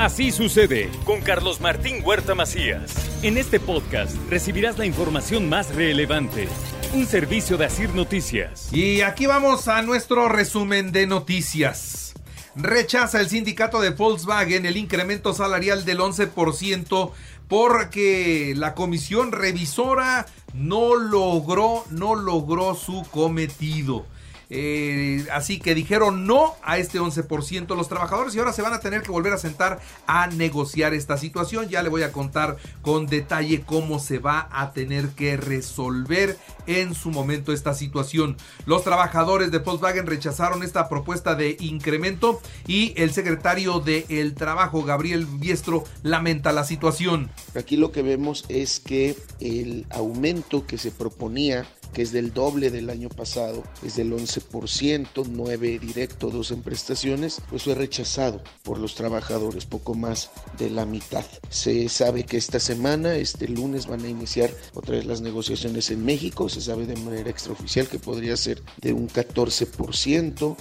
Así sucede con Carlos Martín Huerta Macías. En este podcast recibirás la información más relevante. Un servicio de Asir Noticias. Y aquí vamos a nuestro resumen de noticias. Rechaza el sindicato de Volkswagen el incremento salarial del 11% porque la comisión revisora no logró, no logró su cometido. Eh, así que dijeron no a este 11% los trabajadores y ahora se van a tener que volver a sentar a negociar esta situación. Ya le voy a contar con detalle cómo se va a tener que resolver en su momento esta situación. Los trabajadores de Volkswagen rechazaron esta propuesta de incremento y el secretario de el Trabajo, Gabriel Biestro, lamenta la situación. Aquí lo que vemos es que el aumento que se proponía que es del doble del año pasado, es del 11%, 9 directo, 2 en prestaciones, pues fue rechazado por los trabajadores, poco más de la mitad. Se sabe que esta semana, este lunes, van a iniciar otra vez las negociaciones en México, se sabe de manera extraoficial que podría ser de un 14%.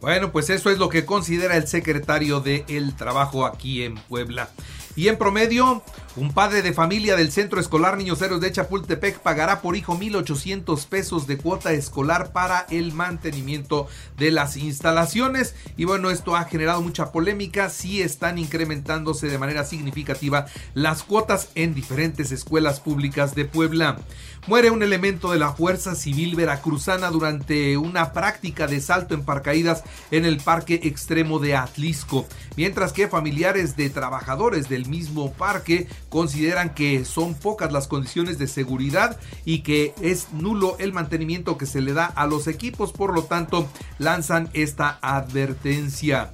Bueno, pues eso es lo que considera el secretario de El Trabajo aquí en Puebla. Y en promedio, un padre de familia del Centro Escolar Niños Héroes de Chapultepec pagará por hijo 1.800 pesos de cuota escolar para el mantenimiento de las instalaciones. Y bueno, esto ha generado mucha polémica. Sí están incrementándose de manera significativa las cuotas en diferentes escuelas públicas de Puebla. Muere un elemento de la Fuerza Civil Veracruzana durante una práctica de salto en paracaídas en el Parque Extremo de Atlisco, mientras que familiares de trabajadores del mismo parque consideran que son pocas las condiciones de seguridad y que es nulo el mantenimiento que se le da a los equipos, por lo tanto lanzan esta advertencia.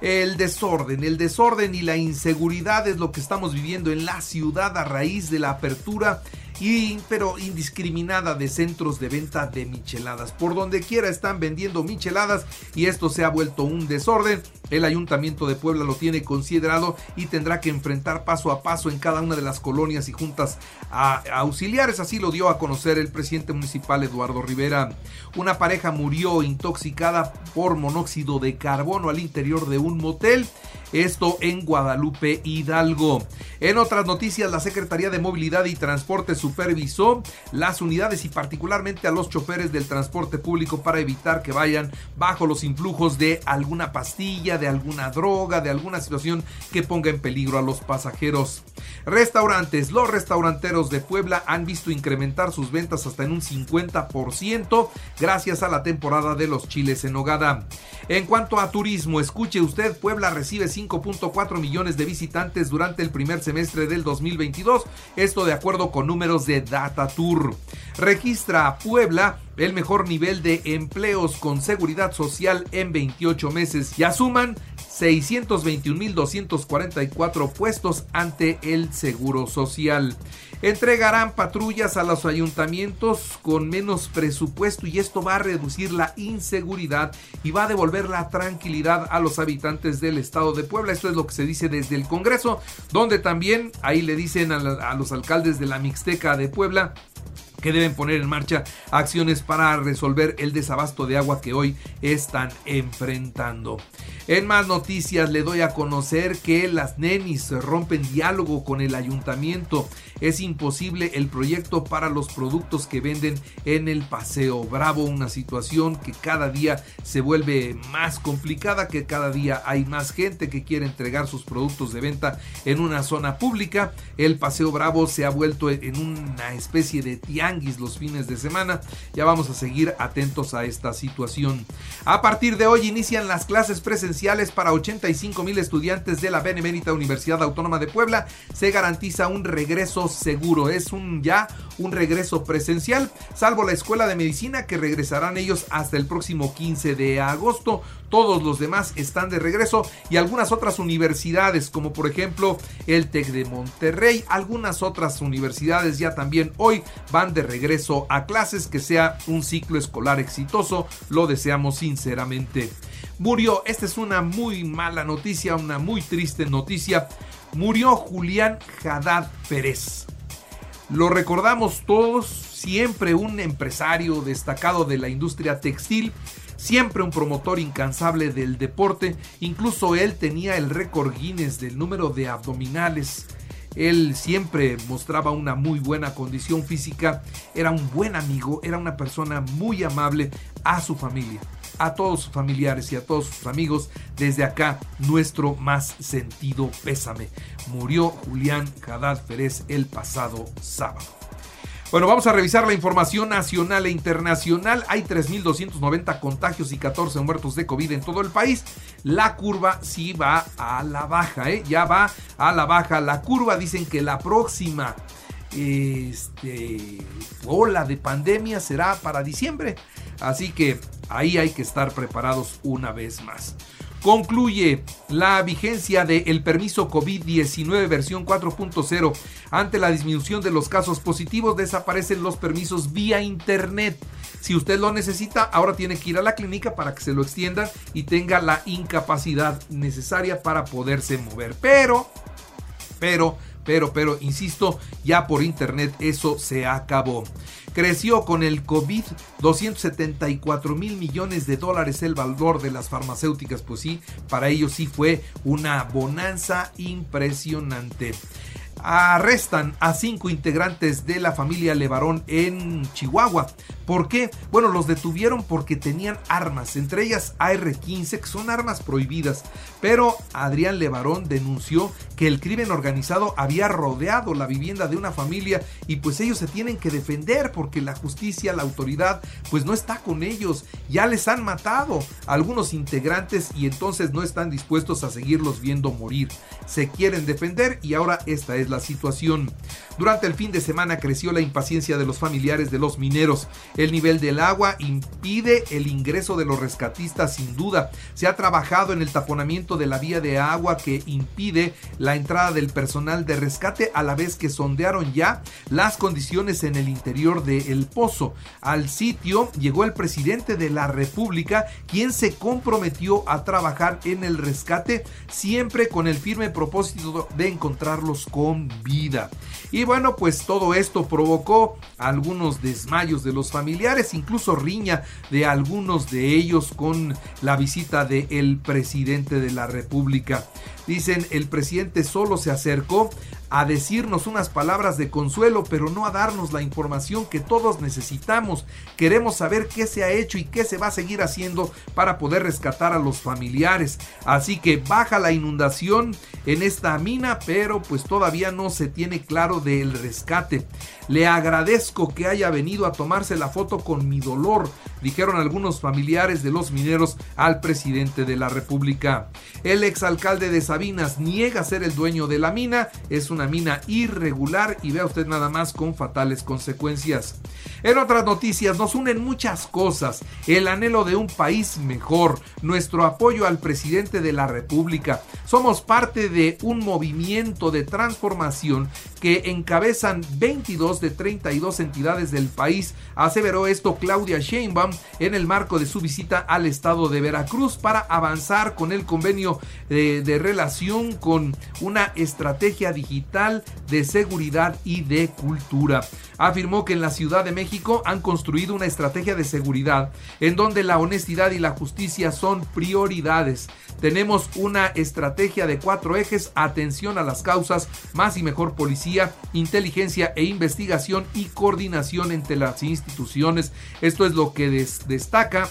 El desorden, el desorden y la inseguridad es lo que estamos viviendo en la ciudad a raíz de la apertura pero indiscriminada de centros de venta de micheladas. Por donde quiera están vendiendo micheladas y esto se ha vuelto un desorden. El ayuntamiento de Puebla lo tiene considerado y tendrá que enfrentar paso a paso en cada una de las colonias y juntas auxiliares. Así lo dio a conocer el presidente municipal Eduardo Rivera. Una pareja murió intoxicada por monóxido de carbono al interior de un motel. Esto en Guadalupe Hidalgo. En otras noticias, la Secretaría de Movilidad y Transporte supervisó las unidades y particularmente a los choferes del transporte público para evitar que vayan bajo los influjos de alguna pastilla, de alguna droga, de alguna situación que ponga en peligro a los pasajeros. Restaurantes. Los restauranteros de Puebla han visto incrementar sus ventas hasta en un 50% gracias a la temporada de los chiles en hogada. En cuanto a turismo, escuche usted, Puebla recibe 5.4 millones de visitantes durante el primer semestre del 2022, esto de acuerdo con números de Data Tour. Registra a Puebla el mejor nivel de empleos con seguridad social en 28 meses. Ya suman 621.244 puestos ante el Seguro Social. Entregarán patrullas a los ayuntamientos con menos presupuesto y esto va a reducir la inseguridad y va a devolver la tranquilidad a los habitantes del estado de Puebla. Esto es lo que se dice desde el Congreso, donde también ahí le dicen a, a los alcaldes de la Mixteca de Puebla que deben poner en marcha acciones para resolver el desabasto de agua que hoy están enfrentando. En más noticias le doy a conocer que las nenis rompen diálogo con el ayuntamiento. Es imposible el proyecto para los productos que venden en el Paseo Bravo, una situación que cada día se vuelve más complicada, que cada día hay más gente que quiere entregar sus productos de venta en una zona pública. El Paseo Bravo se ha vuelto en una especie de tianguis los fines de semana. Ya vamos a seguir atentos a esta situación. A partir de hoy inician las clases presenciales presenciales para 85 mil estudiantes de la Benemérita Universidad Autónoma de Puebla. Se garantiza un regreso seguro. Es un ya un regreso presencial, salvo la Escuela de Medicina que regresarán ellos hasta el próximo 15 de agosto. Todos los demás están de regreso y algunas otras universidades, como por ejemplo el TEC de Monterrey, algunas otras universidades ya también hoy van de regreso a clases, que sea un ciclo escolar exitoso, lo deseamos sinceramente. Murió, esta es una muy mala noticia, una muy triste noticia. Murió Julián Haddad Pérez. Lo recordamos todos, siempre un empresario destacado de la industria textil, siempre un promotor incansable del deporte, incluso él tenía el récord Guinness del número de abdominales. Él siempre mostraba una muy buena condición física, era un buen amigo, era una persona muy amable a su familia a todos sus familiares y a todos sus amigos, desde acá nuestro más sentido pésame. Murió Julián Haddad Pérez el pasado sábado. Bueno, vamos a revisar la información nacional e internacional. Hay 3.290 contagios y 14 muertos de COVID en todo el país. La curva sí va a la baja, ¿eh? ya va a la baja. La curva dicen que la próxima este, ola de pandemia será para diciembre. Así que ahí hay que estar preparados una vez más. Concluye la vigencia del permiso COVID-19 versión 4.0. Ante la disminución de los casos positivos, desaparecen los permisos vía Internet. Si usted lo necesita, ahora tiene que ir a la clínica para que se lo extiendan y tenga la incapacidad necesaria para poderse mover. Pero, pero, pero, pero, insisto, ya por internet eso se acabó. Creció con el COVID 274 mil millones de dólares el valor de las farmacéuticas. Pues sí, para ellos sí fue una bonanza impresionante. Arrestan a cinco integrantes de la familia Levarón en Chihuahua. ¿Por qué? Bueno, los detuvieron porque tenían armas, entre ellas AR-15, que son armas prohibidas. Pero Adrián Levarón denunció que el crimen organizado había rodeado la vivienda de una familia y pues ellos se tienen que defender porque la justicia, la autoridad, pues no está con ellos. Ya les han matado algunos integrantes y entonces no están dispuestos a seguirlos viendo morir. Se quieren defender y ahora esta es la situación. Durante el fin de semana creció la impaciencia de los familiares de los mineros. El nivel del agua impide el ingreso de los rescatistas sin duda. Se ha trabajado en el taponamiento de la vía de agua que impide la entrada del personal de rescate a la vez que sondearon ya las condiciones en el interior del pozo. Al sitio llegó el presidente de la República quien se comprometió a trabajar en el rescate siempre con el firme propósito de encontrarlos con Vida. Y bueno, pues todo esto provocó algunos desmayos de los familiares incluso riña de algunos de ellos con la visita del presidente de la República. Dicen, el presidente solo se acercó a decirnos unas palabras de consuelo, pero no a darnos la información que todos necesitamos. Queremos saber qué se ha hecho y qué se va a seguir haciendo para poder rescatar a los familiares. Así que baja la inundación en esta mina, pero pues todavía no se tiene claro del rescate. Le agradezco que haya venido a tomarse la foto con mi dolor, dijeron algunos familiares de los mineros al presidente de la República. El exalcalde de Sabinas niega ser el dueño de la mina, es una mina irregular y vea usted nada más con fatales consecuencias. En otras noticias nos unen muchas cosas, el anhelo de un país mejor, nuestro apoyo al presidente de la República. Somos parte de un movimiento de transformación que encabezan 22 de 32 entidades del país, aseveró esto Claudia Sheinbaum en el marco de su visita al estado de Veracruz para avanzar con el convenio de, de relación con una estrategia digital de seguridad y de cultura. Afirmó que en la Ciudad de México han construido una estrategia de seguridad en donde la honestidad y la justicia son prioridades. Tenemos una estrategia de cuatro ejes, atención a las causas, más y mejor policía, inteligencia e investigación y coordinación entre las instituciones. Esto es lo que destaca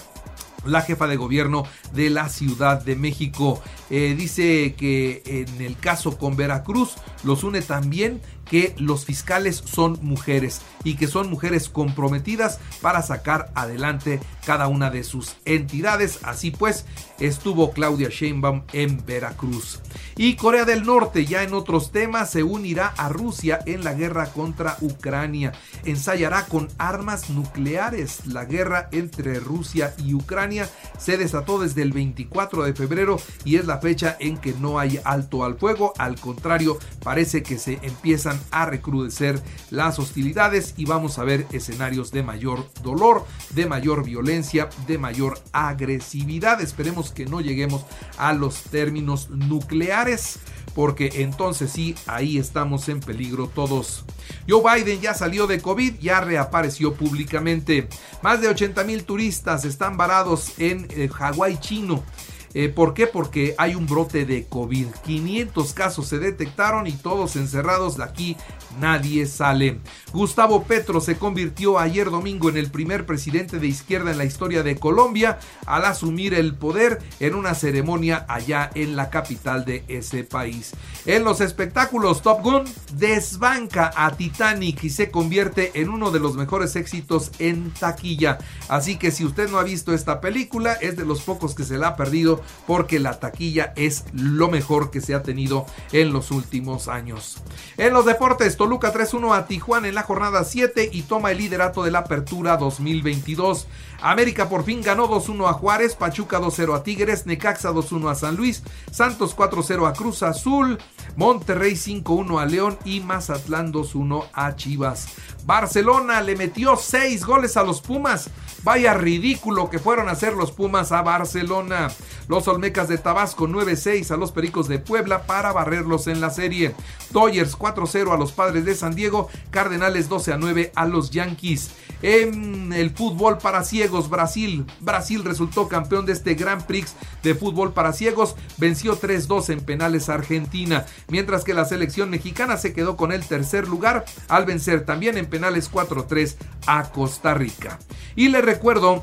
la jefa de gobierno de la Ciudad de México. Eh, dice que en el caso con Veracruz los une también que los fiscales son mujeres y que son mujeres comprometidas para sacar adelante cada una de sus entidades. Así pues, estuvo Claudia Sheinbaum en Veracruz. Y Corea del Norte, ya en otros temas, se unirá a Rusia en la guerra contra Ucrania. Ensayará con armas nucleares. La guerra entre Rusia y Ucrania se desató desde el 24 de febrero y es la fecha en que no hay alto al fuego. Al contrario, parece que se empiezan a recrudecer las hostilidades y vamos a ver escenarios de mayor dolor, de mayor violencia, de mayor agresividad. Esperemos que no lleguemos a los términos nucleares porque entonces sí, ahí estamos en peligro todos. Joe Biden ya salió de COVID, ya reapareció públicamente. Más de 80 mil turistas están varados en eh, Hawái chino. Eh, ¿Por qué? Porque hay un brote de COVID. 500 casos se detectaron y todos encerrados de aquí nadie sale. Gustavo Petro se convirtió ayer domingo en el primer presidente de izquierda en la historia de Colombia al asumir el poder en una ceremonia allá en la capital de ese país. En los espectáculos, Top Gun desbanca a Titanic y se convierte en uno de los mejores éxitos en taquilla. Así que si usted no ha visto esta película, es de los pocos que se la ha perdido porque la taquilla es lo mejor que se ha tenido en los últimos años. En los deportes, Toluca 3-1 a Tijuana en la jornada 7 y toma el liderato de la apertura 2022. América por fin ganó 2-1 a Juárez, Pachuca 2-0 a Tigres, Necaxa 2-1 a San Luis, Santos 4-0 a Cruz Azul, Monterrey 5-1 a León y Mazatlán 2-1 a Chivas. Barcelona le metió 6 goles a los Pumas. Vaya ridículo que fueron a hacer los Pumas a Barcelona. Los Olmecas de Tabasco 9-6 a los Pericos de Puebla para barrerlos en la serie. Dodgers 4-0 a los Padres de San Diego. Cardenales 12-9 a los Yankees. En el fútbol para ciegos, Brasil. Brasil resultó campeón de este Grand Prix de fútbol para ciegos. Venció 3-2 en penales a Argentina. Mientras que la selección mexicana se quedó con el tercer lugar al vencer también en penales 4-3 a Costa Rica. Y le recuerdo